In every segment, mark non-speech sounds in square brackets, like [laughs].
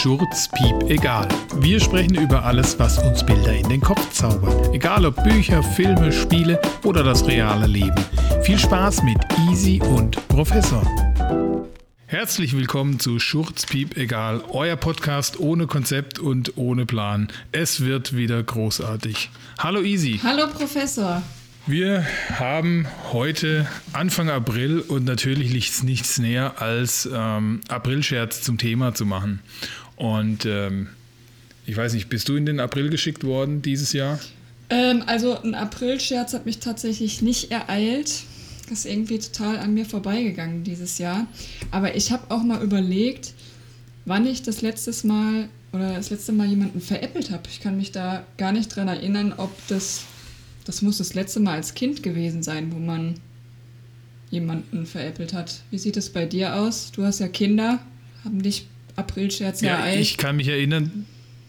Schurz, Piep, egal. Wir sprechen über alles, was uns Bilder in den Kopf zaubert. Egal ob Bücher, Filme, Spiele oder das reale Leben. Viel Spaß mit Easy und Professor. Herzlich willkommen zu Schurz, Piep, egal. Euer Podcast ohne Konzept und ohne Plan. Es wird wieder großartig. Hallo Easy. Hallo Professor. Wir haben heute Anfang April und natürlich liegt es nichts näher, als ähm, Aprilscherz zum Thema zu machen. Und ähm, ich weiß nicht, bist du in den April geschickt worden dieses Jahr? Ähm, also ein Aprilscherz hat mich tatsächlich nicht ereilt. Das ist irgendwie total an mir vorbeigegangen dieses Jahr. Aber ich habe auch mal überlegt, wann ich das letztes Mal oder das letzte Mal jemanden veräppelt habe. Ich kann mich da gar nicht dran erinnern, ob das das muss das letzte Mal als Kind gewesen sein, wo man jemanden veräppelt hat. Wie sieht es bei dir aus? Du hast ja Kinder, haben dich Aprilscherze ja, ereilt? Ich kann mich erinnern,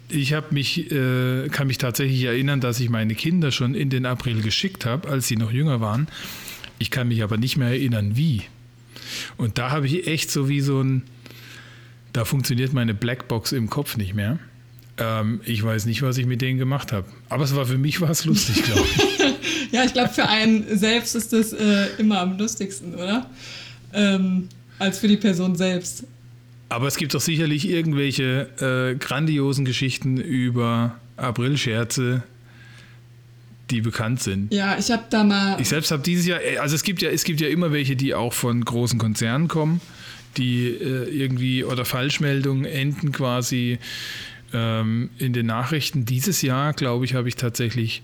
ich habe mich, äh, kann mich tatsächlich erinnern, dass ich meine Kinder schon in den April geschickt habe, als sie noch jünger waren. Ich kann mich aber nicht mehr erinnern, wie. Und da habe ich echt so wie so ein, da funktioniert meine Blackbox im Kopf nicht mehr. Ähm, ich weiß nicht, was ich mit denen gemacht habe. Aber es war für mich war es lustig, glaube ich. [laughs] ja, ich glaube, für einen selbst ist das äh, immer am lustigsten, oder? Ähm, als für die Person selbst. Aber es gibt doch sicherlich irgendwelche äh, grandiosen Geschichten über Aprilscherze, die bekannt sind. Ja, ich habe da mal. Ich selbst habe dieses Jahr, äh, also es gibt ja, es gibt ja immer welche, die auch von großen Konzernen kommen, die äh, irgendwie oder Falschmeldungen enden quasi ähm, in den Nachrichten dieses Jahr, glaube ich, habe ich tatsächlich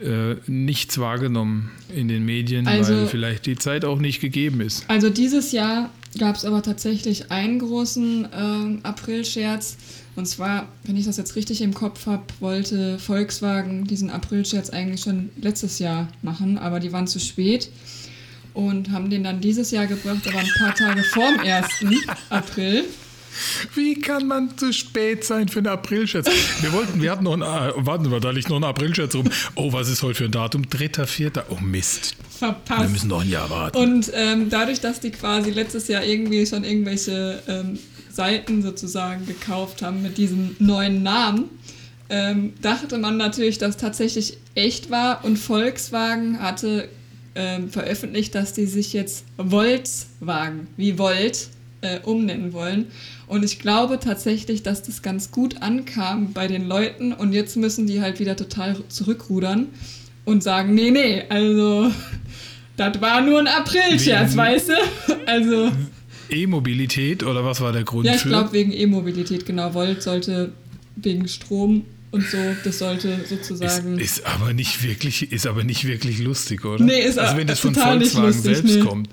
äh, nichts wahrgenommen in den Medien, also, weil vielleicht die Zeit auch nicht gegeben ist. Also dieses Jahr gab es aber tatsächlich einen großen äh, Aprilscherz. Und zwar, wenn ich das jetzt richtig im Kopf habe, wollte Volkswagen diesen Aprilscherz eigentlich schon letztes Jahr machen, aber die waren zu spät und haben den dann dieses Jahr gebracht, aber ein paar Tage vorm 1. April. Wie kann man zu spät sein für einen Aprilscherz? Wir wollten, wir hatten noch einen, äh, warten wir, da liegt noch ein Aprilscherz rum. Oh, was ist heute für ein Datum? Dritter, vierter. Oh Mist. Verpasst. Wir müssen noch ein Jahr warten. Und ähm, dadurch, dass die quasi letztes Jahr irgendwie schon irgendwelche ähm, Seiten sozusagen gekauft haben mit diesem neuen Namen, ähm, dachte man natürlich, dass tatsächlich echt war und Volkswagen hatte ähm, veröffentlicht, dass die sich jetzt Volkswagen, wie Volt, äh, umnennen wollen. Und ich glaube tatsächlich, dass das ganz gut ankam bei den Leuten und jetzt müssen die halt wieder total zurückrudern und sagen, nee, nee, also [laughs] das war nur ein Aprilscherz, weißt du? [laughs] Also E-Mobilität oder was war der Grund? Ja, ich glaube wegen E-Mobilität, genau. Volt sollte wegen Strom und so, das sollte sozusagen. Ist, ist, aber nicht wirklich, ist aber nicht wirklich lustig, oder? Nee, ist Also wenn das von Volkswagen lustig, selbst nee. kommt.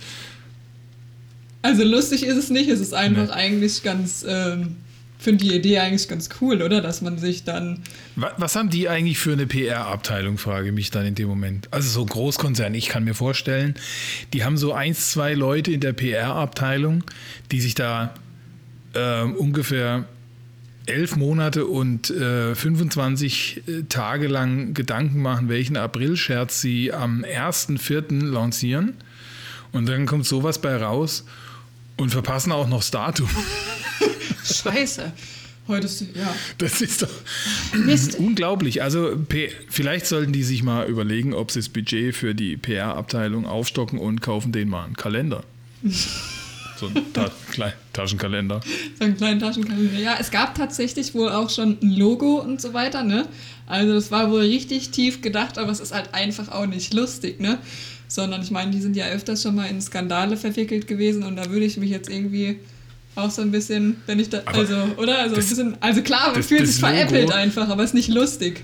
Also lustig ist es nicht, es ist einfach nee. eigentlich ganz, ähm, finde die Idee eigentlich ganz cool, oder? Dass man sich dann. Was haben die eigentlich für eine PR-Abteilung, frage ich mich dann in dem Moment. Also so Großkonzern, ich kann mir vorstellen, die haben so eins, zwei Leute in der PR-Abteilung, die sich da äh, ungefähr elf Monate und äh, 25 äh, Tage lang Gedanken machen, welchen Aprilscherz sie am 1.4. lancieren. Und dann kommt sowas bei raus. Und verpassen auch noch das Datum. [laughs] Scheiße. Heute ist, ja. Das ist doch Mist. unglaublich. Also, vielleicht sollten die sich mal überlegen, ob sie das Budget für die PR-Abteilung aufstocken und kaufen den mal einen Kalender. So ein Ta klein, Taschenkalender. So einen kleinen Taschenkalender. Ja, es gab tatsächlich wohl auch schon ein Logo und so weiter, ne? Also, das war wohl richtig tief gedacht, aber es ist halt einfach auch nicht lustig, ne? Sondern ich meine, die sind ja öfters schon mal in Skandale verwickelt gewesen und da würde ich mich jetzt irgendwie auch so ein bisschen, wenn ich da, aber also, oder? Also, das, ein bisschen, also klar, man das, fühlt das sich veräppelt einfach, aber es ist nicht lustig.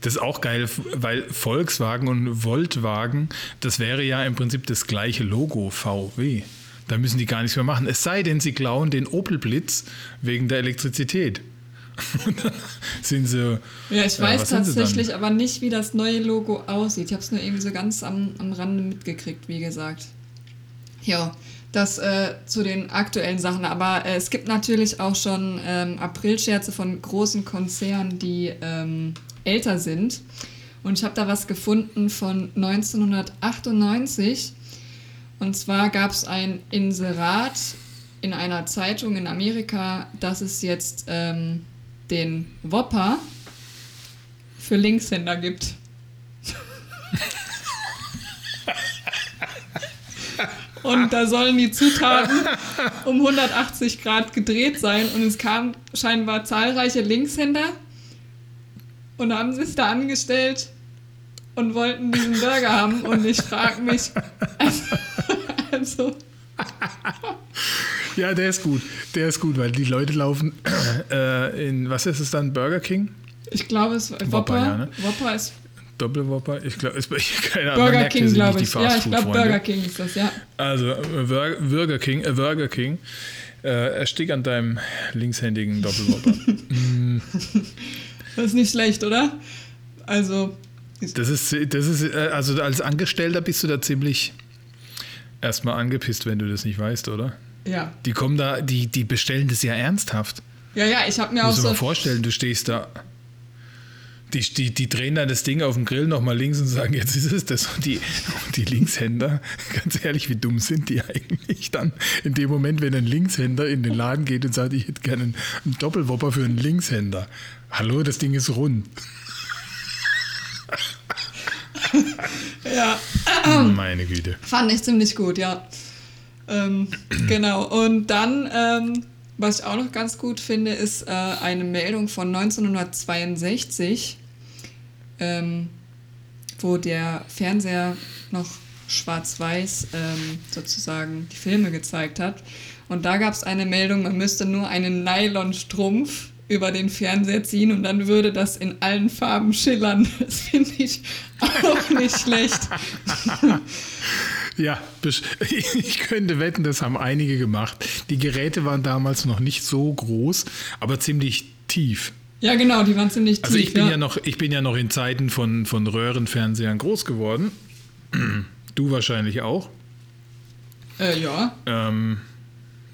Das ist auch geil, weil Volkswagen und Voltwagen, das wäre ja im Prinzip das gleiche Logo VW. Da müssen die gar nichts mehr machen. Es sei denn, sie klauen den Opel Blitz wegen der Elektrizität. [laughs] Und dann sind sie. Ja, ich weiß äh, tatsächlich aber nicht, wie das neue Logo aussieht. Ich habe es nur irgendwie so ganz am, am Rande mitgekriegt, wie gesagt. Ja, das äh, zu den aktuellen Sachen. Aber äh, es gibt natürlich auch schon ähm, Aprilscherze von großen Konzernen, die ähm, älter sind. Und ich habe da was gefunden von 1998. Und zwar gab es ein Inserat in einer Zeitung in Amerika, dass es jetzt ähm, den Whopper für Linkshänder gibt. Und da sollen die Zutaten um 180 Grad gedreht sein. Und es kamen scheinbar zahlreiche Linkshänder und haben sich da angestellt und wollten diesen Burger haben. Und ich frage mich, also, also ja, der ist gut. Der ist gut, weil die Leute laufen äh, in, was ist es dann, Burger King? Ich glaube, es Whopper. Whopper, ja, ne? Whopper ist. Doppelwhopper? Ich glaube, [laughs] keine Ahnung. Burger King, glaube ich. Ja, ich glaube, Burger King ist das, ja. Also, äh, Burger King, äh, Burger King. Äh, erstick an deinem linkshändigen Doppelwhopper. [laughs] mm. Das ist nicht schlecht, oder? Also. Das ist, das ist, äh, also als Angestellter bist du da ziemlich erstmal angepisst, wenn du das nicht weißt, oder? Ja. Die kommen da, die, die bestellen das ja ernsthaft. Ja, ja, ich habe mir auch so. Muss mal vorstellen, du stehst da. Die, die, die drehen dann das Ding auf dem Grill nochmal links und sagen, jetzt ist es das. Und die, die Linkshänder, [laughs] ganz ehrlich, wie dumm sind die eigentlich dann in dem Moment, wenn ein Linkshänder in den Laden geht und sagt, ich hätte gerne einen, einen Doppelwopper für einen Linkshänder. Hallo, das Ding ist rund. [laughs] ja. Meine Güte. Fand ich ziemlich gut, ja. Ähm, [clears throat] genau. Und dann, ähm, was ich auch noch ganz gut finde, ist äh, eine Meldung von 1962, ähm, wo der Fernseher noch schwarz-weiß ähm, sozusagen die Filme gezeigt hat. Und da gab es eine Meldung, man müsste nur einen Nylonstrumpf über den Fernseher ziehen und dann würde das in allen Farben schillern. [laughs] Das finde ich auch nicht schlecht. Ja, [laughs] ich könnte wetten, das haben einige gemacht. Die Geräte waren damals noch nicht so groß, aber ziemlich tief. Ja, genau, die waren ziemlich tief. Also ich bin ja, ja noch, ich bin ja noch in Zeiten von, von Röhrenfernsehern groß geworden. [clears throat] Du wahrscheinlich auch. Äh, ja. Ähm,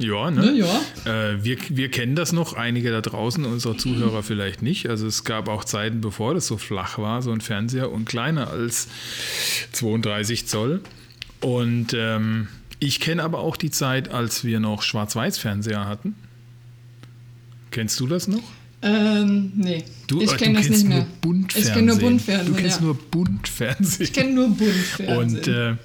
ja, ne? ne ja. Äh, wir, wir kennen das noch, einige da draußen, unsere Zuhörer vielleicht nicht. Also es gab auch Zeiten, bevor das so flach war, so ein Fernseher und kleiner als 32 Zoll. Und ähm, ich kenne aber auch die Zeit, als wir noch Schwarz-Weiß-Fernseher hatten. Kennst du das noch? Ähm, nee. Du, ich äh, kenne das nicht mehr. Buntfernsehen. Ich kenne nur Buntfernsehen. Du kennst ja. nur Buntfernsehen. Ich kenne nur [laughs] Buntfernsehen. Und äh,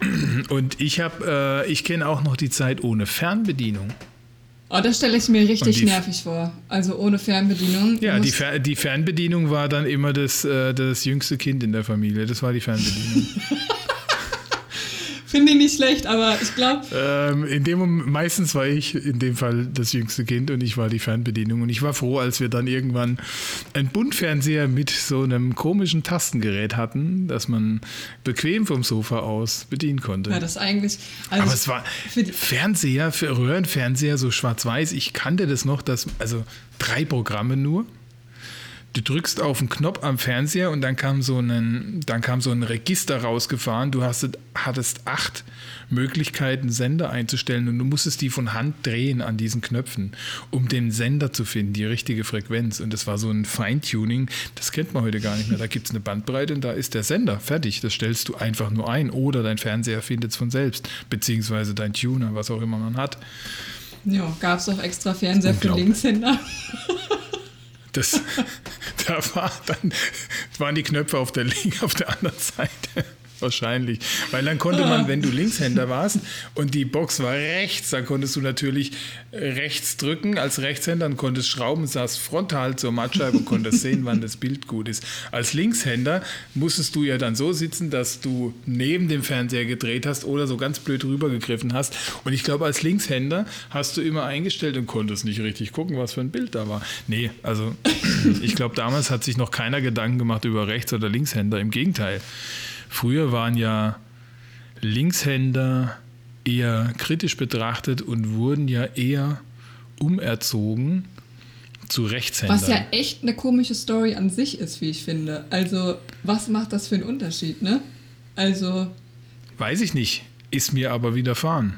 [clears throat] und ich habe, äh, ich kenne auch noch die Zeit ohne Fernbedienung. Oh, das stelle ich mir richtig nervig vor. Also ohne Fernbedienung. Ja, die, Fer die, Fernbedienung war dann immer das, äh, das jüngste Kind in der Familie. Das war die Fernbedienung. [laughs] Finde ich nicht schlecht, aber ich glaube. Ähm, in dem Moment, meistens war ich in dem Fall das jüngste Kind und ich war die Fernbedienung. Und ich war froh, als wir dann irgendwann einen Buntfernseher mit so einem komischen Tastengerät hatten, das man bequem vom Sofa aus bedienen konnte. Ja, das eigentlich. Also aber es war Fernseher, für Röhrenfernseher, so schwarz-weiß. Ich kannte das noch, dass, also drei Programme nur du drückst auf den Knopf am Fernseher und dann kam so ein, dann kam so ein Register rausgefahren. Du hast, hattest acht Möglichkeiten, Sender einzustellen und du musstest die von Hand drehen an diesen Knöpfen, um den Sender zu finden, die richtige Frequenz. Und das war so ein Feintuning, das kennt man heute gar nicht mehr. Da gibt es eine Bandbreite und da ist der Sender fertig. Das stellst du einfach nur ein oder dein Fernseher findet es von selbst, beziehungsweise dein Tuner, was auch immer man hat. Ja, gab es auch extra Fernseher für Linkshänder. [laughs] Das, [laughs] da war dann, waren die Knöpfe auf der, auf der anderen Seite. Wahrscheinlich. Weil dann konnte man, wenn du Linkshänder warst und die Box war rechts, dann konntest du natürlich rechts drücken als Rechtshänder und konntest schrauben, saß frontal zur Mattscheibe und konntest sehen, wann das Bild gut ist. Als Linkshänder musstest du ja dann so sitzen, dass du neben dem Fernseher gedreht hast oder so ganz blöd rübergegriffen hast. Und ich glaube, als Linkshänder hast du immer eingestellt und konntest nicht richtig gucken, was für ein Bild da war. Nee, also ich glaube, damals hat sich noch keiner Gedanken gemacht über Rechts- oder Linkshänder. Im Gegenteil. Früher waren ja Linkshänder eher kritisch betrachtet und wurden ja eher umerzogen zu Rechtshändern. Was ja echt eine komische Story an sich ist, wie ich finde. Also, was macht das für einen Unterschied, ne? Also. Weiß ich nicht, ist mir aber widerfahren.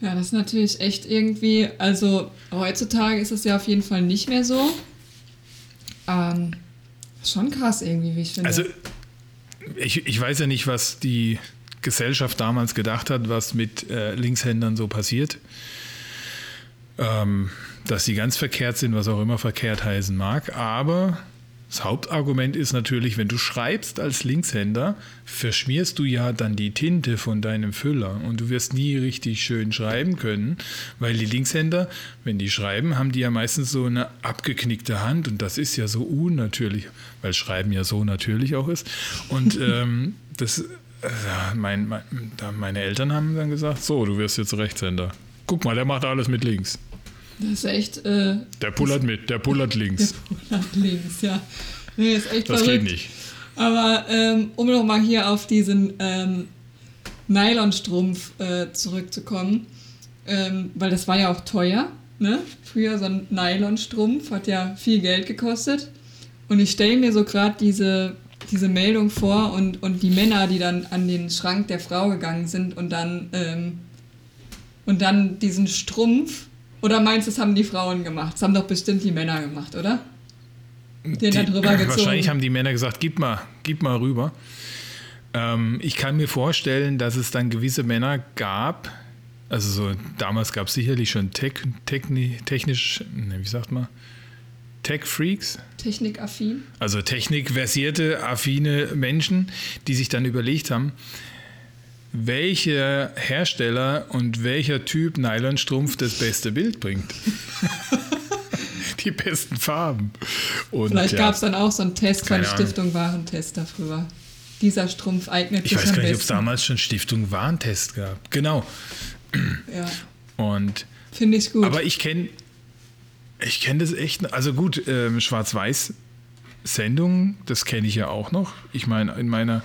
Ja, das ist natürlich echt irgendwie, also heutzutage ist es ja auf jeden Fall nicht mehr so. Ähm, schon krass irgendwie, wie ich finde. Also ich, ich weiß ja nicht, was die Gesellschaft damals gedacht hat, was mit äh, Linkshändern so passiert. ähm, dass sie ganz verkehrt sind, was auch immer verkehrt heißen mag. Aber das Hauptargument ist natürlich, wenn du schreibst als Linkshänder, verschmierst du ja dann die Tinte von deinem Füller und du wirst nie richtig schön schreiben können, weil die Linkshänder, wenn die schreiben, haben die ja meistens so eine abgeknickte Hand und das ist ja so unnatürlich, weil Schreiben ja so natürlich auch ist. Und [laughs] ähm, das, äh, mein, mein, meine Eltern haben dann gesagt, so, du wirst jetzt Rechtshänder. Guck mal, der macht alles mit links. Das ist echt. Äh, der pullert mit, der pullert [laughs] links. Der pullert links, ja. Nee, ist echt das verrückt. geht nicht. Aber ähm, um nochmal hier auf diesen ähm, Nylonstrumpf äh, zurückzukommen, ähm, weil das war ja auch teuer. Ne? Früher so ein Nylonstrumpf hat ja viel Geld gekostet. Und ich stelle mir so gerade diese, diese Meldung vor und, und die Männer, die dann an den Schrank der Frau gegangen sind und dann, ähm, und dann diesen Strumpf oder meinst du, das haben die Frauen gemacht? Das haben doch bestimmt die Männer gemacht, oder? Den da drüber [laughs] gezogen. Wahrscheinlich haben die Männer gesagt, gib mal, gib mal rüber. Ähm, ich kann mir vorstellen, dass es dann gewisse Männer gab, also so damals gab es sicherlich schon Tech, Techni, technisch, ne, wie sagt man, Tech-Freaks. Technikaffin. Also technikversierte, affine Menschen, die sich dann überlegt haben, welcher Hersteller und welcher Typ Nylonstrumpf das beste Bild bringt. [laughs] die besten Farben. Und Vielleicht ja, gab es dann auch so einen Test von Stiftung Warentest dafür. Dieser Strumpf eignet ich sich Ich weiß gar nicht, ob es damals schon Stiftung Warentest gab. Genau. Ja. Und finde ich gut. Aber ich kenne ich kenne das echt. Also gut, ähm, Schwarz-Weiß Sendungen, das kenne ich ja auch noch. Ich meine, in meiner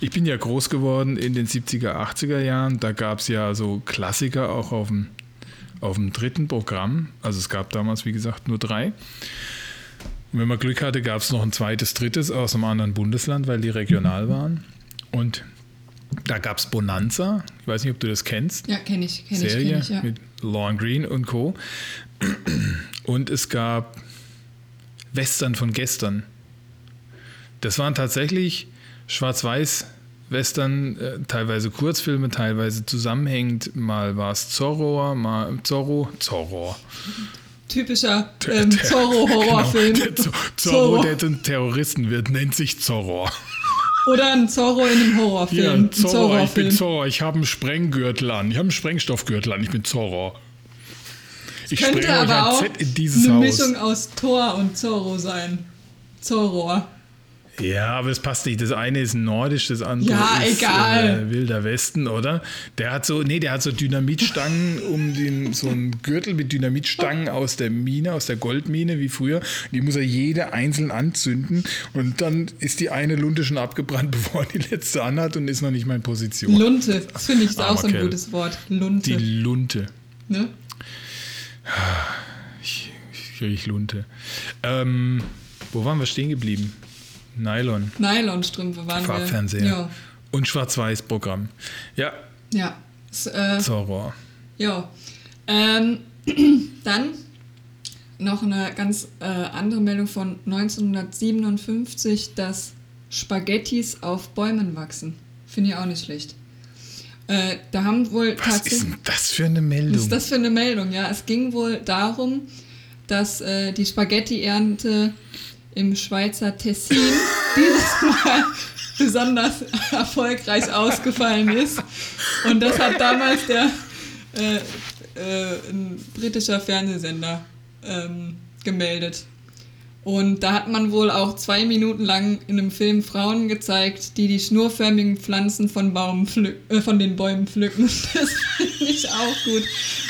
ich bin ja groß geworden in den 70er, 80er Jahren. Da gab es ja so Klassiker auch auf dem, auf dem dritten Programm. Also es gab damals, wie gesagt, nur drei. Und wenn man Glück hatte, gab es noch ein zweites, drittes aus einem anderen Bundesland, weil die regional waren. Und da gab es Bonanza. Ich weiß nicht, ob du das kennst. Ja, kenne ich. Kenn Serie ich, kenn ich, ja. mit Lawn Green und Co. Und es gab Western von gestern. Das waren tatsächlich Schwarz-Weiß Western, äh, teilweise Kurzfilme, teilweise zusammenhängend. Mal war es Zorro, mal Zorro, Zorro. Typischer [laughs] ähm, Zorro-Horrorfilm. Genau, der Zorro, der zum Terroristen wird, nennt sich Zorro. Oder ein Zorro in einem Horrorfilm. Ja, Zorro, Zorro ich bin Zorro, ich habe einen Sprenggürtel an, ich habe einen Sprengstoffgürtel an, ich bin Zorro. Ich könnte aber auch eine Haus. Mischung aus Thor und Zorro sein. Zorro. Ja, aber es passt nicht. Das eine ist nordisch, das andere ja, ist egal. Äh, wilder Westen, oder? Der hat so, nee, der hat so Dynamitstangen um den, so einen Gürtel mit Dynamitstangen aus der Mine, aus der Goldmine wie früher. Die muss er jede einzeln anzünden und dann ist die eine Lunte schon abgebrannt, [laughs] bevor er die letzte anhat und ist noch nicht mal in Position. Lunte, das finde ich auch so ein gutes Wort. Lunte. Die Lunte. Ne? Ich, ich kriege Lunte. Ähm, wo waren wir stehen geblieben? Nylon. Nylonstrümpfe waren Farbfernseher. wir. Ja. Und Schwarz-Weiß-Programm. Ja. Ja. Äh, Horror. Ja. Ähm, [clears throat] dann noch eine ganz äh, andere Meldung von 1957, dass Spaghettis auf Bäumen wachsen. Finde ich auch nicht schlecht. Äh, da haben wohl Was ist denn das für eine Meldung? Was ist das für eine Meldung? Ja, es ging wohl darum, dass äh, die Spaghetti-Ernte im Schweizer Tessin [laughs] dieses Mal besonders erfolgreich ausgefallen ist. Und das hat damals der äh, äh, ein britischer Fernsehsender ähm, gemeldet. Und da hat man wohl auch zwei Minuten lang in einem Film Frauen gezeigt, die die schnurförmigen Pflanzen von, Baum äh, von den Bäumen pflücken. [laughs] Das finde ich auch gut.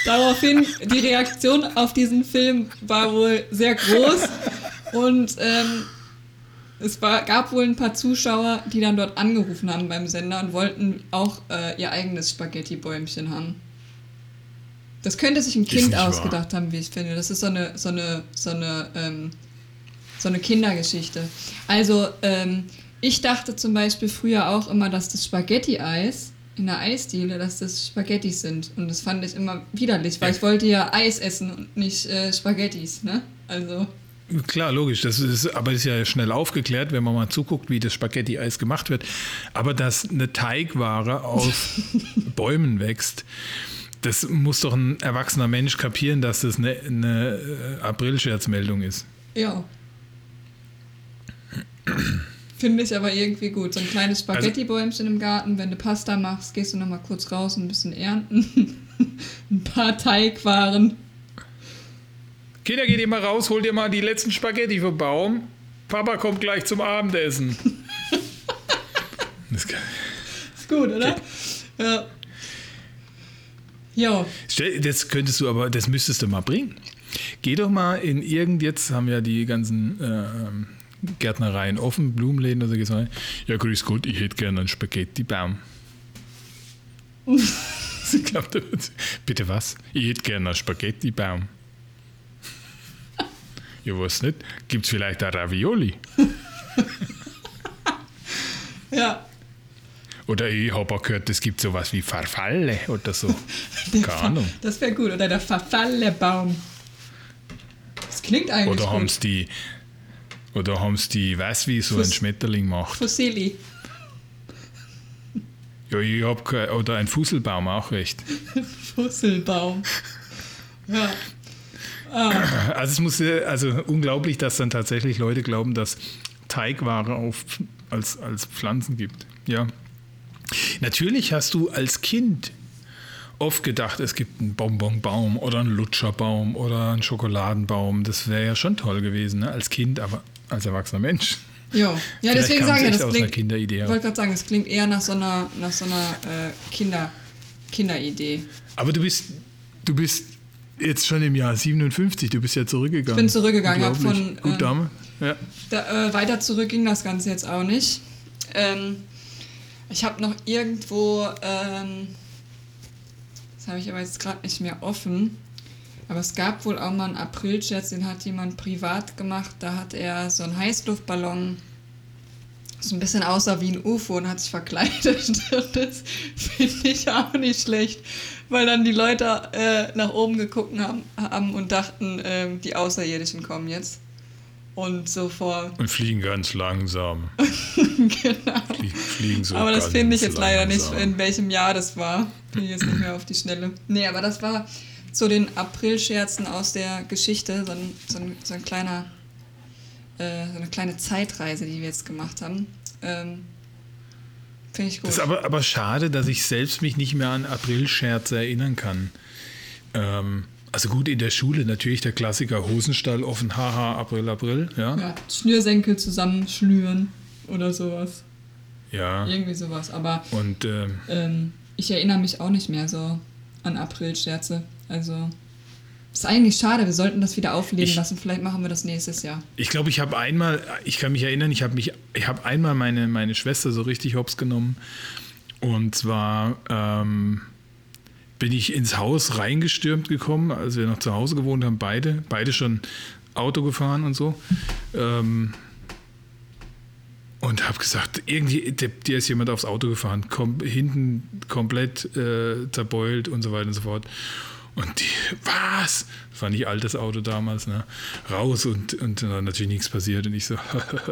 Daraufhin, die Reaktion auf diesen Film war wohl sehr groß. Und ähm, es war, gab wohl ein paar Zuschauer, die dann dort angerufen haben beim Sender und wollten auch äh, ihr eigenes Spaghetti-Bäumchen haben. Das könnte sich ein Kind ausgedacht wahr. haben, wie ich finde. Das ist so eine, so eine, so eine, ähm, so eine Kindergeschichte. Also, ähm, ich dachte zum Beispiel früher auch immer, dass das Spaghetti-Eis in der Eisdiele, dass das Spaghettis sind. Und das fand ich immer widerlich, weil ich wollte ja Eis essen und nicht äh, Spaghettis, ne? Also. Klar, logisch. Das ist, aber ist ja schnell aufgeklärt, wenn man mal zuguckt, wie das Spaghetti-Eis gemacht wird. Aber dass eine Teigware auf [laughs] Bäumen wächst, Das muss doch ein erwachsener Mensch kapieren, dass das eine, eine äh, April-Scherzmeldung ist. Ja. Finde ich aber irgendwie gut. So ein kleines Also Spaghetti-Bäumchen im Garten. Wenn du Pasta machst, gehst du nochmal kurz raus und ein bisschen ernten. [laughs] ein paar Teigwaren. Kinder, geht ihr mal raus, holt ihr mal die letzten Spaghetti vom Baum. Papa kommt gleich zum Abendessen. [laughs] das Ist gut, oder? Ja. Ja. Stell- das könntest du aber, das müsstest du mal bringen. Geh doch mal in irgend, jetzt haben ja die ganzen äh, ähm, Gärtnereien offen, Blumenläden oder so gesagt. Ja, grüß Gott, ich hätte gerne einen Spaghetti-Baum. [laughs] ich glaub, da wird- Bitte was? Ich hätte gerne einen Spaghetti-Baum. Ja, was nicht? Gibt es vielleicht auch Ravioli? [laughs] Ja. Oder ich habe auch gehört, es gibt sowas wie Farfalle oder so. [laughs] Keine Ahnung. Das wäre gut. Oder der Verfallebaum. Das klingt eigentlich Oder haben gut. sie die, oder haben sie die, weiß wie so ein Fuss- Schmetterling macht. Fossili. [laughs] Ja, ich hab kein, oder ein Fusselbaum auch recht. Fusselbaum. Ja. Also es muss ja- also unglaublich, dass dann tatsächlich Leute glauben, dass Teigware auf, als, als Pflanzen gibt. Ja. Natürlich hast du als Kind oft gedacht, es gibt einen Bonbonbaum oder einen Lutscherbaum oder einen Schokoladenbaum. Das wäre ja schon toll gewesen, ne? als Kind, aber als erwachsener Mensch. Ja, Vielleicht deswegen sage ich, das klingt. Kinderidee Ich wollte gerade sagen, es klingt eher nach so einer, nach so einer äh, Kinder, Kinderidee. Aber du bist, du bist jetzt schon im Jahr 57, du bist ja zurückgegangen. Ich bin zurückgegangen, hab Unglaublich. von, Gut, ähm, Dame. Ja. Da, äh, weiter zurück ging das Ganze jetzt auch nicht. Ähm, ich habe noch irgendwo, ähm, das habe ich aber jetzt gerade nicht mehr offen, aber es gab wohl auch mal einen April-Scherz, den hat jemand privat gemacht. Da hat er so einen Heißluftballon, so ein bisschen aussah wie ein UFO und hat sich verkleidet. [laughs] Das finde ich auch nicht schlecht, weil dann die Leute äh, nach oben geguckt haben, haben und dachten, ähm, die Außerirdischen kommen jetzt. Und so vor Und fliegen ganz langsam. [laughs] genau. Flie- Fliegen so aber das finde ich jetzt leider nicht, langsam. in welchem Jahr das war. Bin ich jetzt nicht mehr auf die Schnelle. Nee, aber das war zu den April-Scherzen aus der Geschichte, so ein, so ein, so ein kleiner, äh, so eine kleine Zeitreise, die wir jetzt gemacht haben. Ähm, finde ich gut. Das ist aber, aber schade, dass ich selbst mich nicht mehr an Aprilscherze erinnern kann. Ähm, also gut, in der Schule natürlich der Klassiker Hosenstall offen, haha, April, April, ja. ja, Schnürsenkel zusammenschnüren oder sowas. Ja. Irgendwie sowas. Aber Und ähm, ähm, ich erinnere mich auch nicht mehr so an April-Scherze. Also ist eigentlich schade, wir sollten das wieder aufleben Ich- lassen. Vielleicht machen wir das nächstes Jahr. ich glaube, ich habe einmal, ich kann mich erinnern, ich habe mich, ich habe einmal meine, meine Schwester so richtig hops genommen. Und zwar ähm, bin ich ins Haus reingestürmt gekommen, als wir noch zu Hause gewohnt haben, beide, beide schon Auto gefahren und so. Ähm, und habe gesagt, irgendwie, dir ist jemand aufs Auto gefahren, kom hinten komplett äh, zerbeult und so weiter und so fort. Und die, was? Das war nicht altes Auto damals, ne? Raus und, und dann natürlich nichts passiert. Und ich so,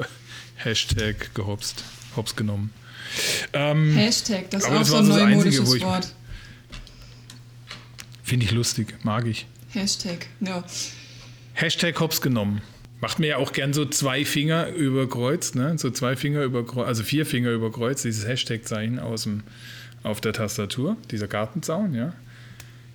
[laughs] Hashtag gehopst, hops genommen. Ähm, Hashtag, das ist auch das so ein Einzige, neumodisches ich- Wort. Finde ich lustig, mag ich. Hashtag, ja. Hashtag hops genommen. Macht mir ja auch gern so zwei Finger über Kreuz, ne? So zwei Finger über Kreuz, also vier Finger über Kreuz, dieses Hashtag-Zeichen aus dem, auf der Tastatur, dieser Gartenzaun, ja.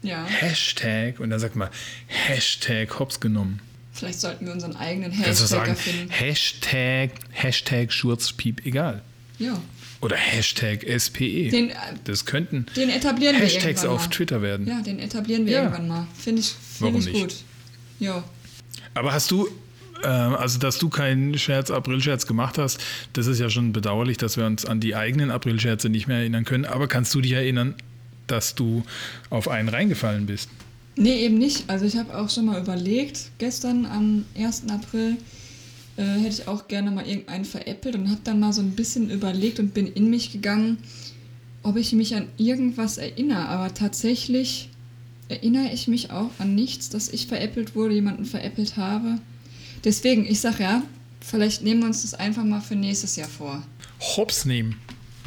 Ja, Hashtag und dann sagt man Hashtag hops genommen. vielleicht sollten wir unseren eigenen Hashtag sagen, erfinden. Hashtag, Hashtag Schurzpiep, egal. Ja, Oder Hashtag SPE. den, äh, das könnten den etablieren wir Hashtags irgendwann auf mal. Twitter werden. Ja, den etablieren wir Ja. irgendwann mal. Finde ich, find Warum ich nicht? gut. Ja. Aber hast du, äh, also dass du keinen Scherz, Aprilscherz gemacht hast, das ist ja schon bedauerlich, dass wir uns an die eigenen Aprilscherze nicht mehr erinnern können. Aber kannst du dich erinnern, dass du auf einen reingefallen bist? Nee, eben nicht. Also ich habe auch schon mal überlegt, gestern am 1. April äh, hätte ich auch gerne mal irgendeinen veräppelt und habe dann mal so ein bisschen überlegt und bin in mich gegangen, ob ich mich an irgendwas erinnere. Aber tatsächlich erinnere ich mich auch an nichts, dass ich veräppelt wurde, jemanden veräppelt habe. Deswegen, ich sag ja, vielleicht nehmen wir uns das einfach mal für nächstes Jahr vor. Hops nehmen.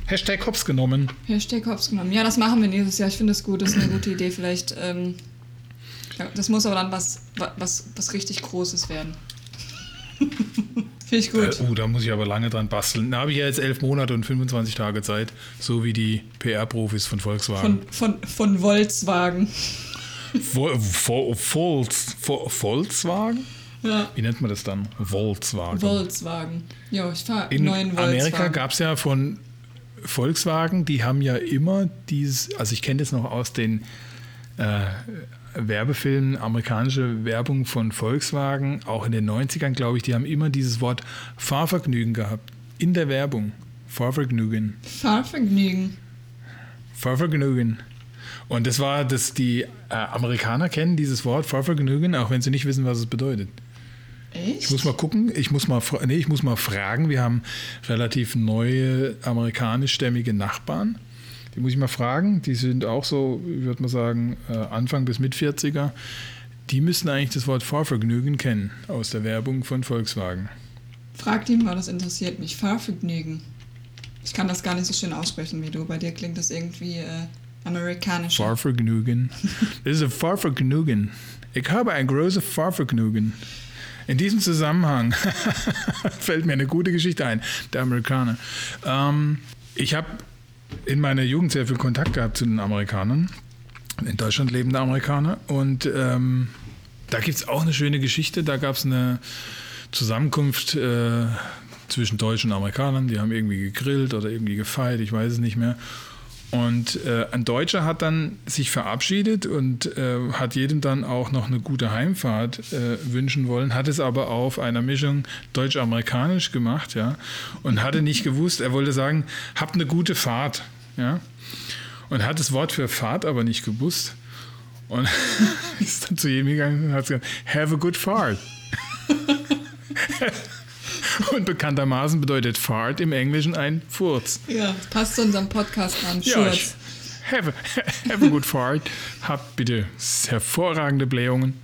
Hashtag Hops genommen. Hashtag Hops genommen. Ja, das machen wir nächstes Jahr. Ich finde das gut. Das ist eine gute Idee. Vielleicht, ähm, ja, das muss aber dann was, was, was richtig Großes werden. [laughs] finde ich gut. Äh, uh, da muss ich aber lange dran basteln. Da habe ich ja jetzt elf Monate und 25 Tage Zeit. So wie die PR-Profis von Volkswagen. Von, von, von Volkswagen. Vol, Vol, Volks, Vol, Volkswagen? Ja. Wie nennt man das dann? Volkswagen. Volkswagen. Ja, ich fahre In neuen Volkswagen. Amerika gab es ja von Volkswagen, die haben ja immer dieses, also ich kenne das noch aus den äh, Werbefilmen, amerikanische Werbung von Volkswagen, auch in den 90ern, glaube ich, die haben immer dieses Wort Fahrvergnügen gehabt. In der Werbung. Fahrvergnügen. Fahrvergnügen. Fahrvergnügen. Und das war, dass die äh, Amerikaner kennen dieses Wort Fahrvergnügen, auch wenn sie nicht wissen, was es bedeutet. Echt? Ich muss mal gucken, ich muss mal, nee, ich muss mal fragen. Wir haben relativ neue amerikanischstämmige Nachbarn. Die muss ich mal fragen. Die sind auch so, ich würde mal sagen, äh, Anfang bis mit 40er. Die müssen eigentlich das Wort Fahrvergnügen kennen aus der Werbung von Volkswagen. Fragt ihn mal, das interessiert mich. Fahrvergnügen. Ich kann das gar nicht so schön aussprechen wie du. Bei dir klingt das irgendwie äh, amerikanisch. Fahrvergnügen. Das [laughs] ist ein Fahrvergnügen. Ich habe ein großes Fahrvergnügen. In diesem Zusammenhang [laughs] fällt mir eine gute Geschichte ein, der Amerikaner. Ähm, ich habe in meiner Jugend sehr viel Kontakt gehabt zu den Amerikanern, in Deutschland lebende Amerikaner. Und ähm, da gibt es auch eine schöne Geschichte. Da gab es eine Zusammenkunft äh, zwischen Deutschen und Amerikanern. Die haben irgendwie gegrillt oder irgendwie gefeiert, ich weiß es nicht mehr. Und äh, ein Deutscher hat dann sich verabschiedet und äh, hat jedem dann auch noch eine gute Heimfahrt äh, wünschen wollen, hat es aber auf einer Mischung deutsch-amerikanisch gemacht, ja, und hatte nicht gewusst, er wollte sagen, habt eine gute Fahrt, ja, und hat das Wort für Fahrt aber nicht gewusst und [laughs] ist dann zu jedem gegangen und hat gesagt, have a good fart. [laughs] Und bekanntermaßen bedeutet Fart im Englischen ein Furz. Ja, passt zu unserem Podcast an. Ja, Schurz. have, a, [laughs] have a good fart. Habt bitte hervorragende Blähungen.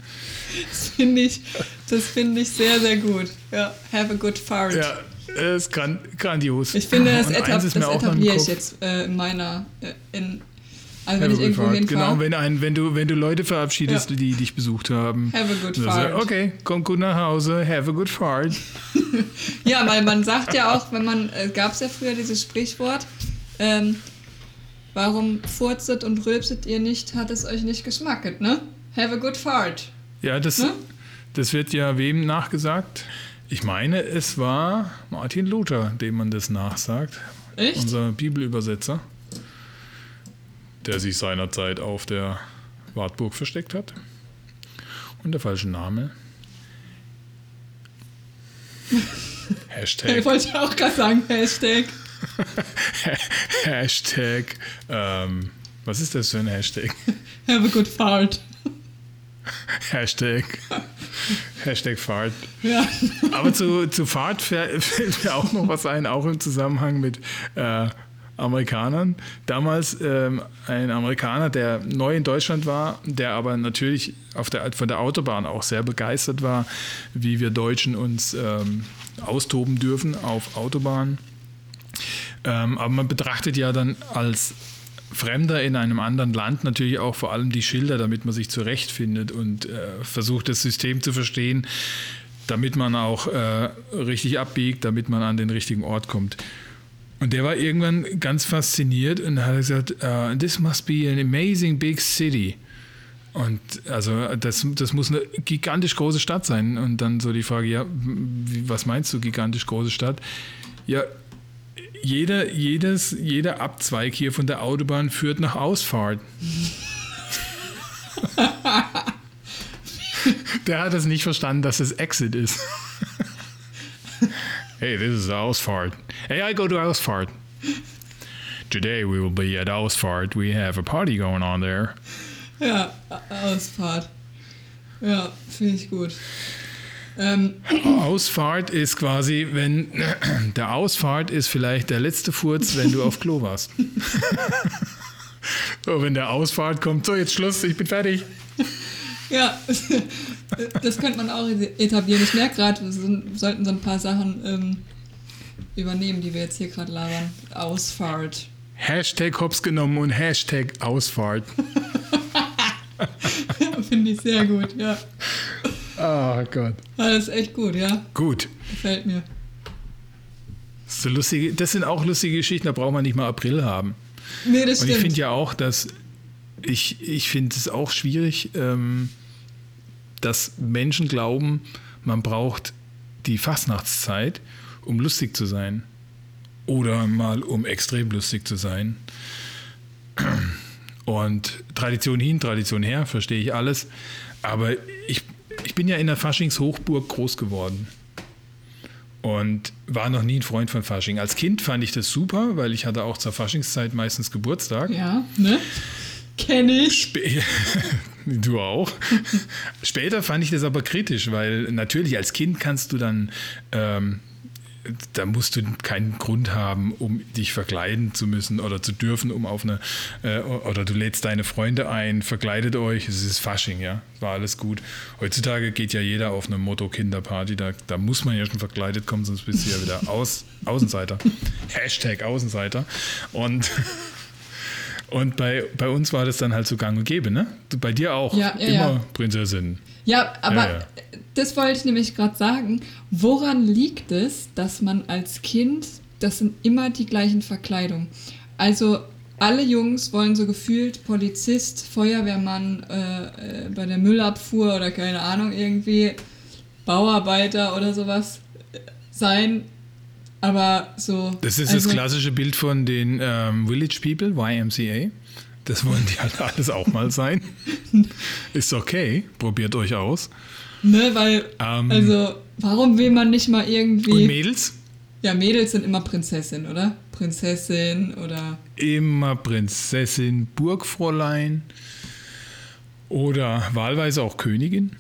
Das finde ich, das finde ich sehr, sehr gut. Ja, have a good fart. Ja, das ist gran grandios. Ich finde, das, etab das etabliere ich jetzt äh, in meiner, äh, in, also Have wenn a ich good irgendwo fart. hinfahre. Genau, wenn, ein, wenn, du, wenn du Leute verabschiedest, Ja. die dich besucht haben. Have a good dann fart. Okay, komm gut nach Hause, have a good fart. [laughs] Ja, weil man sagt ja auch, wenn man, äh, gab es ja früher dieses Sprichwort, ähm, warum furzet und rülpset ihr nicht, hat es euch nicht geschmacket, ne? Have a good fart. Ja, das, Ne? das wird ja wem nachgesagt? Ich meine, es war Martin Luther, dem man das nachsagt. Echt? Unser Bibelübersetzer, der sich seinerzeit auf der Wartburg versteckt hat. Und der falsche Name. [laughs] Ich Hashtag, wollte auch gerade sagen, Hashtag. [laughs] Hashtag, ähm, was ist das für ein Hashtag? [laughs] Have a good fart. Hashtag, Hashtag Fahrt. Ja. Aber zu, zu Fahrt fäll- fällt mir auch noch was ein, auch im Zusammenhang mit äh, Amerikanern. Damals ähm, ein Amerikaner, der neu in Deutschland war, der aber natürlich der, von der Autobahn auch sehr begeistert war, wie wir Deutschen uns ähm, austoben dürfen auf Autobahnen. Ähm, aber man betrachtet ja dann als Fremder in einem anderen Land natürlich auch vor allem die Schilder, damit man sich zurechtfindet und äh, versucht, das System zu verstehen, damit man auch äh, richtig abbiegt, damit man an den richtigen Ort kommt. Und der war irgendwann ganz fasziniert und hat gesagt, uh, this must be an amazing big city. Und also das, das muss eine gigantisch große Stadt sein. Und dann so die Frage, ja, was meinst du gigantisch große Stadt? Ja, jeder, jedes, jeder Abzweig hier von der Autobahn führt nach Ausfahrt. [laughs] Der hat es nicht verstanden, dass es Exit ist. Hey, this is Ausfahrt. Hey, I go to Ausfahrt. Today we will be at Ausfahrt. We have a party going on there. Ja, Ausfahrt. Ja, finde ich gut. Ähm, [clears throat] Ausfahrt ist quasi, wenn [clears throat] der Ausfahrt ist vielleicht der letzte Furz, wenn du auf Klo warst. [laughs] so, wenn der Ausfahrt kommt, so jetzt Schluss, ich bin fertig. ja, das könnte man auch etablieren. Ich merke gerade, wir sollten so ein paar Sachen ähm, übernehmen, die wir jetzt hier gerade labern. Ausfahrt. Hashtag Hops genommen und Hashtag Ausfahrt. [laughs] Finde ich sehr gut, ja. Oh Gott. Ah, Das ist echt gut, ja. Gut. Gefällt mir. So lustige, das sind auch lustige Geschichten, da braucht man nicht mal April haben. Nee, das Und ich stimmt. finde ja auch, dass ich, ich finde es auch schwierig, ähm, dass Menschen glauben, man braucht die Fastnachtszeit, um lustig zu sein. Oder mal um extrem lustig zu sein. Und Tradition hin, Tradition her, verstehe ich alles. Aber ich, ich bin ja in der Faschingshochburg groß geworden und war noch nie ein Freund von Fasching. Als Kind fand ich das super, weil ich hatte auch zur Faschingszeit meistens Geburtstag. ja, ne? Kenne ich. Spä- [laughs] Du auch. [laughs] Später fand ich das aber kritisch, weil natürlich als Kind kannst du dann, ähm, da musst du keinen Grund haben, um dich verkleiden zu müssen oder zu dürfen, um auf eine, äh, oder du lädst deine Freunde ein, verkleidet euch, es ist Fasching, ja, war alles gut. Heutzutage geht ja jeder auf eine Motto-Kinderparty, da, da muss man ja schon verkleidet kommen, sonst bist du ja wieder [laughs] aus, Außenseiter. Hashtag Außenseiter. Und und bei, bei uns war das dann halt so gang und gäbe, ne? Bei dir auch. Ja, ja, Immer ja. Prinzessin. Ja, aber Ja, das wollte ich nämlich gerade sagen. Woran liegt es, dass man als Kind, das sind immer die gleichen Verkleidungen. Also alle Jungs wollen so gefühlt Polizist, Feuerwehrmann äh, äh, bei der Müllabfuhr oder keine Ahnung irgendwie Bauarbeiter oder sowas sein. Aber so. Das ist also, das klassische Bild von den ähm, Village People, YMCA. Das wollen die halt alles auch mal sein. [laughs] Ist okay, probiert euch aus. Ne, weil, Ähm, also, warum will man nicht mal irgendwie. Und Mädels? ja, Mädels sind immer Prinzessin, oder? Prinzessin oder. Immer Prinzessin, Burgfräulein oder wahlweise auch Königin.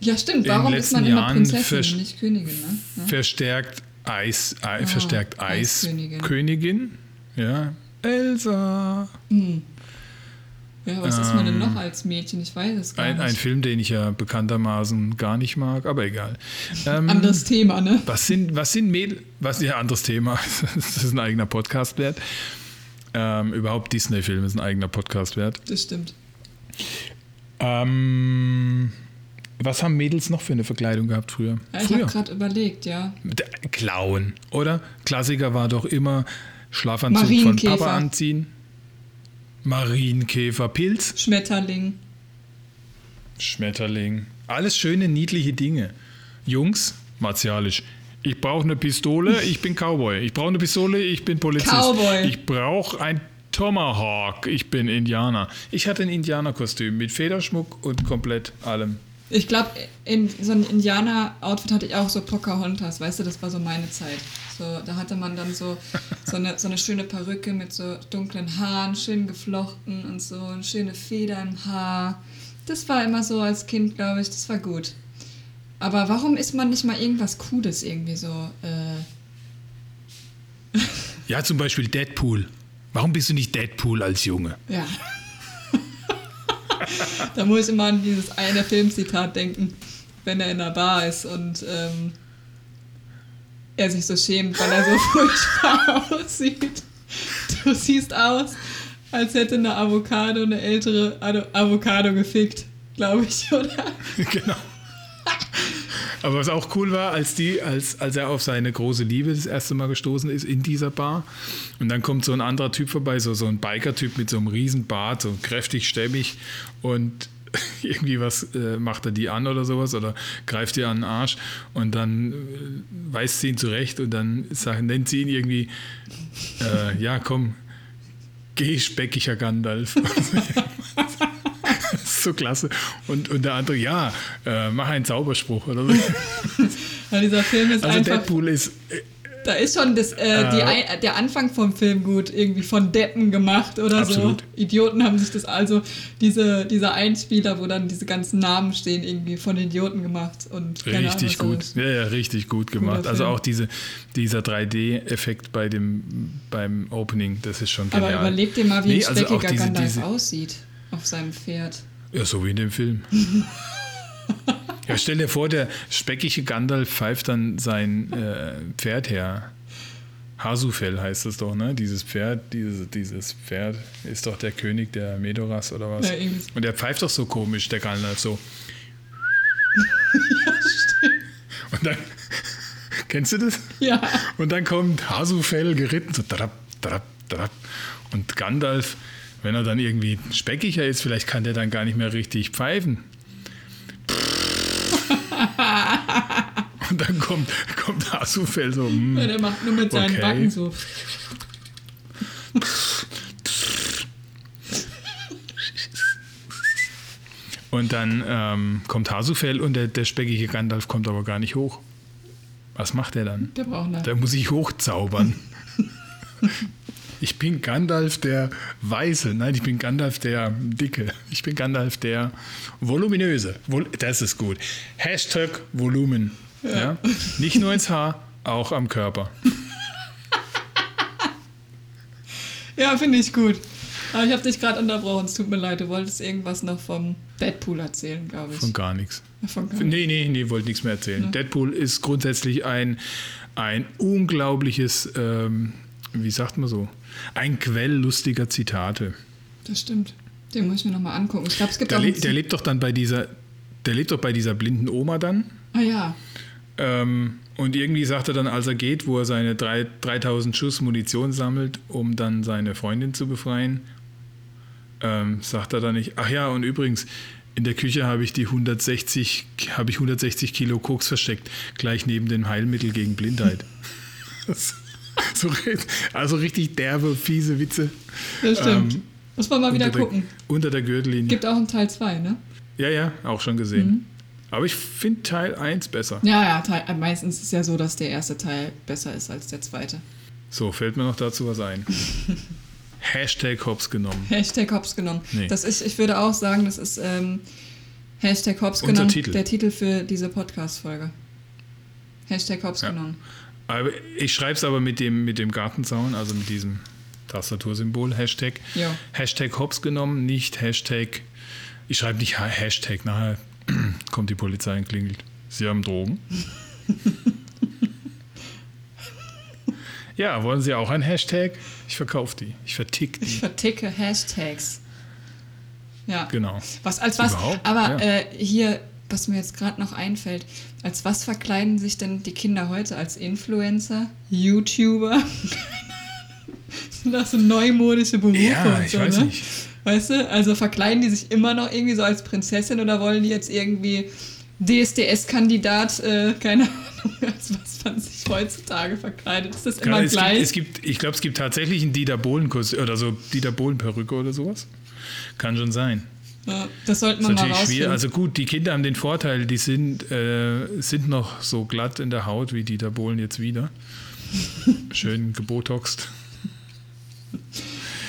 Ja, stimmt. Warum ist man immer Jahren Prinzessin nicht Königin, ne? Ja. Verstärkt Eis, Ei, verstärkt Eiskönigin. Eiskönigin. Ja. Elsa. Hm. Ja, was ist man denn Ähm, noch als Mädchen? Ich weiß es gar Ein, ein nicht. Film, den ich ja bekanntermaßen gar nicht mag, aber egal. Ähm, Anderes Thema, ne? Was sind, was sind Mädel, was ja anderes Thema, [laughs] das ist ein eigener Podcast wert. Ähm, überhaupt Disney-Film ist ein eigener Podcast wert. Das stimmt. Ähm, was haben Mädels noch für eine Verkleidung gehabt früher? Ja, ich habe gerade überlegt, ja. Clown, oder? Klassiker war doch immer Schlafanzug von. Papa anziehen. Marienkäfer, Pilz, Schmetterling. Schmetterling. Alles schöne, niedliche Dinge. Jungs, martialisch. Ich brauche eine Pistole, [laughs] ich bin Cowboy. Ich brauche eine Pistole, ich bin Polizist. Cowboy. Ich brauche ein Tomahawk, ich bin Indianer. Ich hatte ein Indianerkostüm mit Federschmuck und komplett allem. Ich glaube, in so ein Indianer-Outfit hatte ich auch so Pocahontas, weißt du, das war so meine Zeit. So, da hatte man dann so, so, eine, so eine schöne Perücke mit so dunklen Haaren, schön geflochten und so eine schöne Feder im Haar. Das war immer so als Kind, glaube ich, das war gut. Aber warum ist man nicht mal irgendwas Cooles irgendwie so? Äh, Ja, zum Beispiel Deadpool. Warum bist du nicht Deadpool als Junge? ja. [laughs] da muss ich immer an dieses eine Filmzitat denken, wenn er in der Bar ist und ähm, er sich so schämt, weil er so [laughs] furchtbar aussieht. Du siehst aus, als hätte eine Avocado eine ältere Ado- Avocado gefickt, glaube ich, oder? [laughs] genau. Aber was auch cool war, als, die, als, als er auf seine große Liebe das erste Mal gestoßen ist in dieser Bar. Und dann kommt so ein anderer Typ vorbei, so, so ein Biker-Typ mit so einem riesen Bart, so kräftig, stämmig. Und [laughs] irgendwie was äh, macht er die an oder sowas oder greift ihr an den Arsch. Und dann äh, weist sie ihn zurecht und dann sagt, nennt sie ihn irgendwie, äh, ja komm, geh speckiger Gandalf. [laughs] Ist [laughs] so klasse. Und, und der andere, ja, äh, mach einen Zauberspruch oder so. [laughs] Dieser Film ist Also einfach. Deadpool ist, äh, Da ist schon das, äh, die. Ei- der Anfang vom Film gut, irgendwie von Deppen gemacht oder Absolut. so. Idioten haben sich das also, diese, dieser Einspieler, wo dann diese ganzen Namen stehen, irgendwie von Idioten gemacht. Und richtig Ahnung, gut. Ja, ja, richtig gut gemacht. Also auch diese, dieser 3D-Effekt bei dem, beim Opening, das ist schon genial. Aber überleg dir mal, wie Nee, ein also speckiger diese- Gandalf diese- aussieht auf seinem Pferd. Ja, so wie in dem Film. [laughs] ja, stell dir vor, der speckige Gandalf pfeift dann sein äh, Pferd her. Hasufell heißt es doch, ne? Dieses Pferd, dieses, dieses Pferd ist doch der König der Medoras oder was? Ja. Und der pfeift doch so komisch, der Gandalf, so. [laughs] ja, stimmt. Und dann, kennst du das? Ja. Und dann kommt Hasufell geritten, so drap, drap, drap. Und Gandalf, wenn er dann irgendwie speckiger ist, vielleicht kann der dann gar nicht mehr richtig pfeifen. [laughs] Und dann kommt, kommt Hasufell so. hm, ja. Der macht nur mit seinen Okay. Backen so. Und dann ähm, kommt Hasufell und der, der speckige Gandalf kommt aber gar nicht hoch. Was macht er dann? Der braucht eine. Da muss ich hochzaubern. [laughs] ich bin Gandalf der Weiße. Nein, ich bin Gandalf der Dicke. Ich bin Gandalf der Voluminöse. Vol das ist gut. Hashtag Volumen. Ja. Nicht nur ins Haar, auch am Körper. Ja, finde ich gut. Aber ich habe dich gerade unterbrochen. Es tut mir leid. Du wolltest irgendwas noch vom Deadpool erzählen, glaube ich. Von gar nichts. Von gar Nee, nee, nee, wollte nichts mehr erzählen. Deadpool ist grundsätzlich ein, ein unglaubliches, ähm, wie sagt man so, ein Quell lustiger Zitate. Das stimmt. Den muss ich mir nochmal angucken. Ich glaube, es gibt Der, auch. le der lebt doch dann bei dieser, der lebt doch bei dieser blinden Oma dann. ah ja. Ähm, und irgendwie sagt er dann, als er geht, wo er seine drei, 3000 Schuss Munition sammelt, um dann seine Freundin zu befreien, ähm, sagt er dann nicht, ach ja, und übrigens, in der Küche habe ich die 160, habe ich 160 Kilo Koks versteckt, gleich neben dem Heilmittel gegen Blindheit. [laughs] [laughs] so, also richtig derbe, fiese Witze. Das stimmt. Ähm, Muss man mal wieder gucken. Der, unter der Gürtellinie. Gibt auch einen Teil 2, ne? ja, ja, auch schon gesehen. Mhm. Aber ich finde Teil 1 besser. Ja, ja, Teil, äh, meistens ist es ja so, dass der erste Teil besser ist als der zweite. So, fällt mir noch dazu was ein. [laughs] Hashtag Hops genommen. Hashtag Hops genommen. Nee. Das ist, ich würde auch sagen, das ist ähm, Hashtag Hops Unser genommen. Titel. Der Titel für diese Podcast-Folge. Hashtag Hops Ja. genommen. Aber ich schreibe es aber mit dem, mit dem Gartenzaun, also mit diesem Tastatursymbol, Hashtag. Ja. Hashtag Hops genommen, nicht Hashtag. Ich schreibe nicht Ha- Hashtag, nachher [clears throat] kommt die Polizei und klingelt. Sie haben Drogen. [laughs] ja, wollen Sie auch ein Hashtag? Ich verkaufe die. Ich vertick Ich die. verticke Hashtags. Ja. Genau. Was als was? Überhaupt? Aber Ja. äh, hier, was mir jetzt gerade noch einfällt, als was verkleiden sich denn die Kinder heute? Als Influencer, YouTuber? [laughs] Sind das so neumodische Berufe? Ja, ich so, weiß ne? nicht. Weißt du, also verkleiden die sich immer noch irgendwie so als Prinzessin oder wollen die jetzt irgendwie DSDS-Kandidat, äh, keine Ahnung, [laughs] als was man sich heutzutage verkleidet? Ist das immer es gleich? Gibt, es gibt, ich glaube, es gibt tatsächlich einen Dieter Bohlen oder so Dieter Bohlen Perücke oder sowas. Kann schon sein. Ja, das sollten Ist wir mal schwierig. rausfinden. Also gut, die Kinder haben den Vorteil, die sind, äh, sind noch so glatt in der Haut wie Dieter Bohlen jetzt wieder. [laughs] Schön gebotoxt.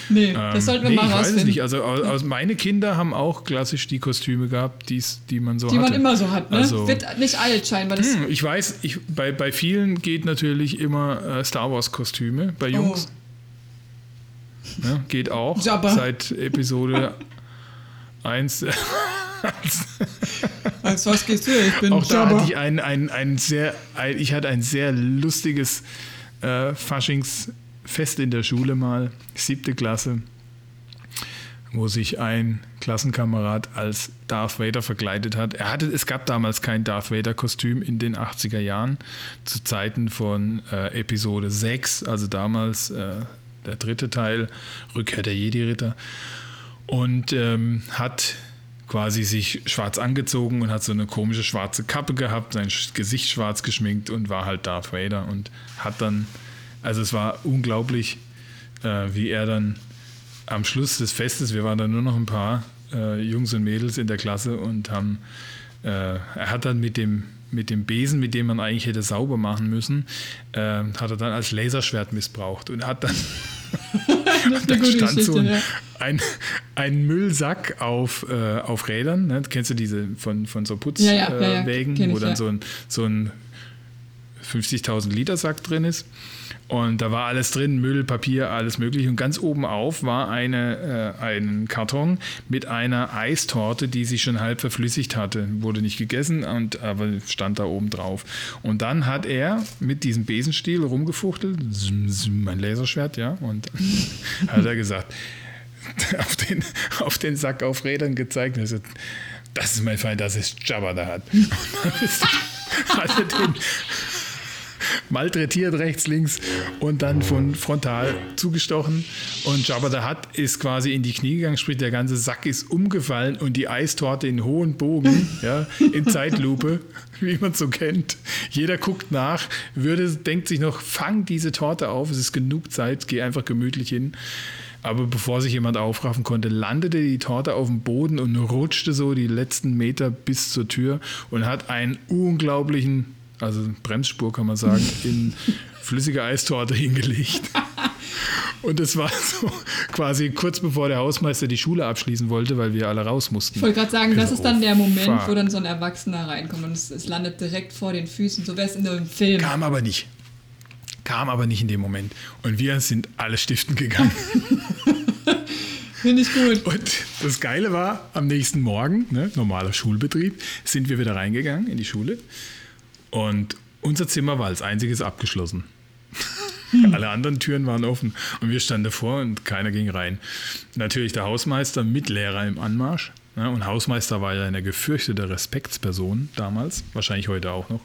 nee, das Ähm, sollten wir nee, mal ich weiß es rausfinden. nicht. Also aus, meine Kinder haben auch klassisch die Kostüme gehabt, die's, die man so Die hatte. man immer so hat, ne? Also- Wird nicht alt scheinbar. Das, Hm, ich weiß, ich, bei, bei vielen geht natürlich immer äh, Star Wars Kostüme, bei Jungs. Ne, geht auch Jabba. seit Episode [laughs] 1. Als [laughs] was gehst du? Ich bin Auch da Jabba. hatte ich ein, ein, ein sehr, ein, ich hatte ein sehr lustiges äh, Faschingsfest in der Schule mal, siebte Klasse, wo sich ein Klassenkamerad als Darth Vader verkleidet hat. Er hatte, es gab damals kein Darth Vader-Kostüm in den 80er Jahren, zu Zeiten von äh, Episode 6, also damals äh, der dritte Teil, Rückkehr der Jedi-Ritter. Und ähm, hat quasi sich schwarz angezogen und hat so eine komische schwarze Kappe gehabt, sein Gesicht schwarz geschminkt und war halt Darth Vader und hat dann, also es war unglaublich, äh, wie er dann am Schluss des Festes, wir waren dann nur noch ein paar äh, Jungs und Mädels in der Klasse und haben, äh, er hat dann mit dem, mit dem Besen, mit dem man eigentlich hätte sauber machen müssen, äh, hat er dann als Laserschwert missbraucht und hat dann [laughs] Das ist eine [laughs] da gute stand so ein, ja. Ein, ein Müllsack auf, äh, auf Rädern. Ne? Kennst du diese von, von so Ja, ja, ja, Putzwägen, kenn wo dann so ein, so ein 50.000 Liter Sack drin ist. Und da war alles drin, Müll, Papier, alles mögliche. Und ganz oben auf war eine, äh, ein Karton mit einer Eistorte, die sich schon halb verflüssigt hatte. Wurde nicht gegessen, und, aber stand da oben drauf. Und dann hat er mit diesem Besenstiel rumgefuchtelt, mein Laserschwert, ja, und [laughs] hat er gesagt, [laughs] auf den, auf den Sack auf Rädern gezeigt. Und er sagt, das ist mein Feind, das ist Jabba da hat. Und dann ist, hat er den malträtiert rechts, links und dann von frontal zugestochen. Und Jabba the Hutt ist quasi in die Knie gegangen, sprich der ganze Sack ist umgefallen und die Eistorte in hohen Bogen, [laughs] ja, in Zeitlupe, wie man so kennt. Jeder guckt nach, würde, denkt sich noch, fang diese Torte auf, es ist genug Zeit, geh einfach gemütlich hin. Aber bevor sich jemand aufraffen konnte, landete die Torte auf dem Boden und rutschte so die letzten Meter bis zur Tür und hat einen unglaublichen also Bremsspur kann man sagen, [laughs] in flüssige Eistorte hingelegt. Und es war so quasi kurz bevor der Hausmeister die Schule abschließen wollte, weil wir alle raus mussten. Ich wollte gerade sagen, das ist dann der Moment, wo dann so ein Erwachsener reinkommt und es, es landet direkt vor den Füßen, so wäre es in einem Film. Kam aber nicht. Kam aber nicht in dem Moment. Und wir sind alle stiften gegangen. [laughs] Finde ich gut. Und das Geile war, am nächsten Morgen, ne, normaler Schulbetrieb, sind wir wieder reingegangen in die Schule. Und unser Zimmer war als einziges abgeschlossen. Hm. Alle anderen Türen waren offen und wir standen davor und keiner ging rein. Natürlich der Hausmeister mit Lehrer im Anmarsch. Ja, und Hausmeister war ja eine gefürchtete Respektsperson damals, wahrscheinlich heute auch noch.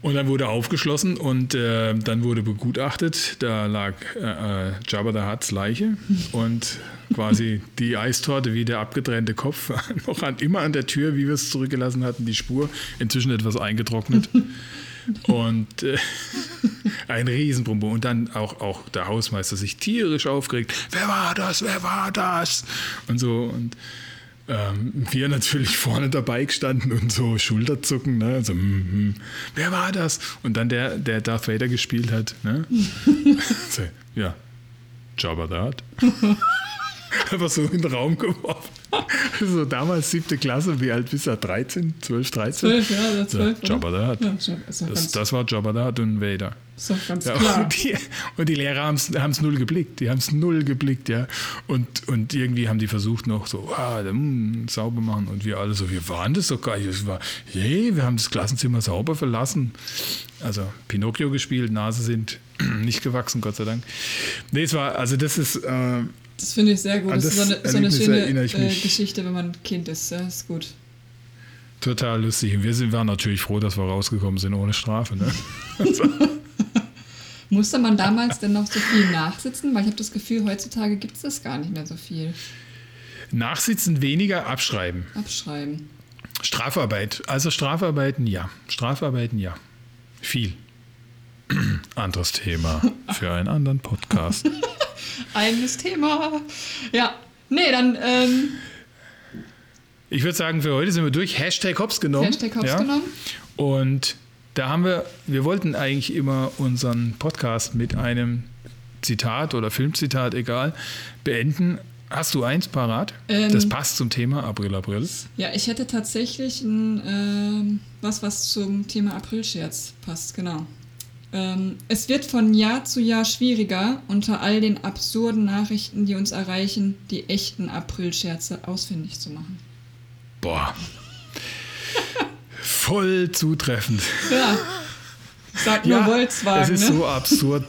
Und dann wurde aufgeschlossen und äh, dann wurde begutachtet. Da lag äh, äh Jabba the Hutts Leiche [laughs] und quasi die Eistorte wie der abgetrennte Kopf [laughs] noch an, immer an der Tür, wie wir es zurückgelassen hatten, die Spur. Inzwischen etwas eingetrocknet. [laughs] und äh, ein Riesenbrummel. Und dann auch, auch der Hausmeister sich tierisch aufgeregt. Wer war das? Wer war das? Und so. Und ähm, wir natürlich vorne dabei gestanden und so Schulterzucken, ne? Also, mm, mm, wer war das? Und dann der, der Darth Vader gespielt hat, ne? [laughs] so, ja, Jabba Hutt. [laughs] Einfach so in den Raum geworfen. So damals siebte Klasse, wie alt bist du? 13, 12, 13? 12, ja, oder 12. Ja, Jabba the Hutt. Ja, das, das war Jabba the Hutt und Vader. Doch ganz ja, klar. Und die, und die Lehrer haben es null geblickt. Die haben es null geblickt, ja. Und, und irgendwie haben die versucht noch so, ah, mm, sauber machen. Und wir alle so, wir waren das doch gar nicht. War, hey, wir haben das Klassenzimmer sauber verlassen. Also Pinocchio gespielt, Nase sind [clears throat] nicht gewachsen, Gott sei Dank. Nee, es war, also das ist. Äh, das finde ich sehr gut. Das, das ist so eine, so eine schöne äh, Geschichte, wenn man Kind ist. Ja, ist gut. Total lustig. Wir sind, waren natürlich froh, dass wir rausgekommen sind ohne Strafe. Ne? [laughs] Musste man damals denn noch so viel nachsitzen? Weil ich habe das Gefühl, heutzutage gibt es das gar nicht mehr so viel. Nachsitzen weniger, abschreiben. Abschreiben. Strafarbeit. Also Strafarbeiten ja. Strafarbeiten ja. Viel. [clears throat] Anderes Thema für einen anderen Podcast. [laughs] [laughs] Eigenes Thema. Ja. Nee, dann. Ähm ich würde sagen, für heute sind wir durch. Hashtag Hops genommen. Hashtag Hops ja. genommen. Und da haben wir, wir wollten eigentlich immer unseren Podcast mit einem Zitat oder Filmzitat, egal, beenden. Hast du eins parat? Ähm, das passt zum Thema April, April. Ja, ich hätte tatsächlich ein, äh, was, was zum Thema Aprilscherz passt, genau. Ähm, es wird von Jahr zu Jahr schwieriger, unter all den absurden Nachrichten, die uns erreichen, die echten Aprilscherze ausfindig zu machen. Boah. voll zutreffend. Ja. Sag nur ja, Volkswagen. Es ist ne? so absurd.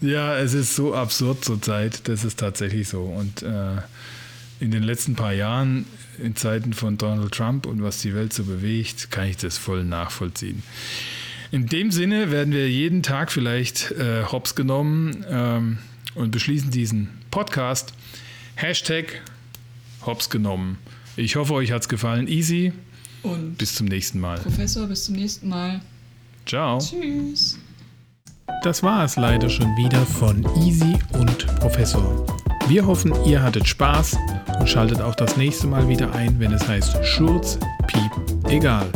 Ja, es ist so absurd zurzeit. Das ist tatsächlich so. Und äh, in den letzten paar Jahren, in Zeiten von Donald Trump und was die Welt so bewegt, kann ich das voll nachvollziehen. In dem Sinne werden wir jeden Tag vielleicht äh, hops genommen ähm, und beschließen diesen Podcast. Hashtag hops genommen. Ich hoffe, euch hat es gefallen. Easy. Und bis zum nächsten Mal. Professor, bis zum nächsten Mal. Ciao. Tschüss. Das war es leider schon wieder von Easy und Professor. Wir hoffen, ihr hattet Spaß und schaltet auch das nächste Mal wieder ein, wenn es heißt Schurz, Piep, egal.